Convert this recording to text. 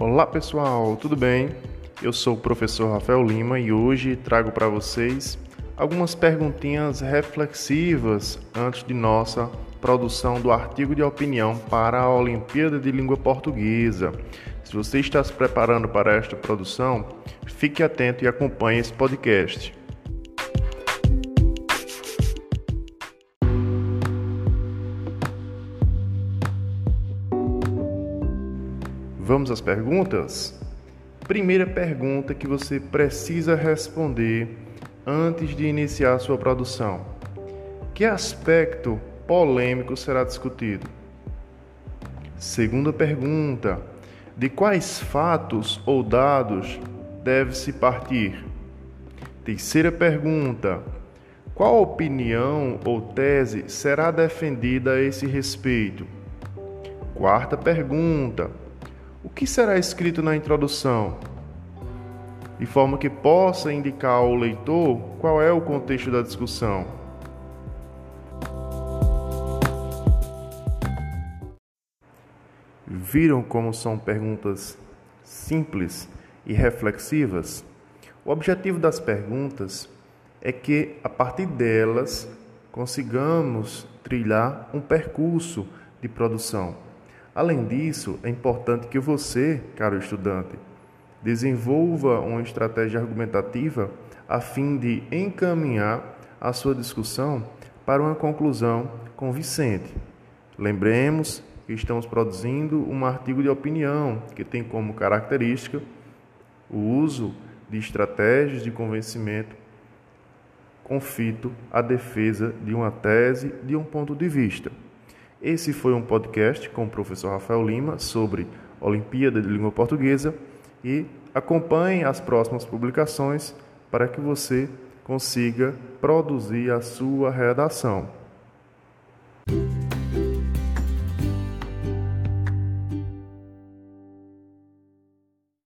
Olá pessoal, tudo bem? Eu sou o professor Rafael Lima e hoje trago para vocês algumas perguntinhas reflexivas antes de nossa produção do artigo de opinião para a Olimpíada de Língua Portuguesa. Se você está se preparando para esta produção, fique atento e acompanhe esse podcast. Vamos às perguntas? Primeira pergunta que você precisa responder antes de iniciar sua produção: Que aspecto polêmico será discutido? Segunda pergunta: De quais fatos ou dados deve-se partir? Terceira pergunta: Qual opinião ou tese será defendida a esse respeito? Quarta pergunta: o que será escrito na introdução? De forma que possa indicar ao leitor qual é o contexto da discussão. Viram como são perguntas simples e reflexivas? O objetivo das perguntas é que, a partir delas, consigamos trilhar um percurso de produção Além disso, é importante que você, caro estudante, desenvolva uma estratégia argumentativa a fim de encaminhar a sua discussão para uma conclusão convincente. Lembremos que estamos produzindo um artigo de opinião que tem como característica o uso de estratégias de convencimento confito à defesa de uma tese, de um ponto de vista. Esse foi um podcast com o professor Rafael Lima sobre Olimpíada de Língua Portuguesa e acompanhe as próximas publicações para que você consiga produzir a sua redação.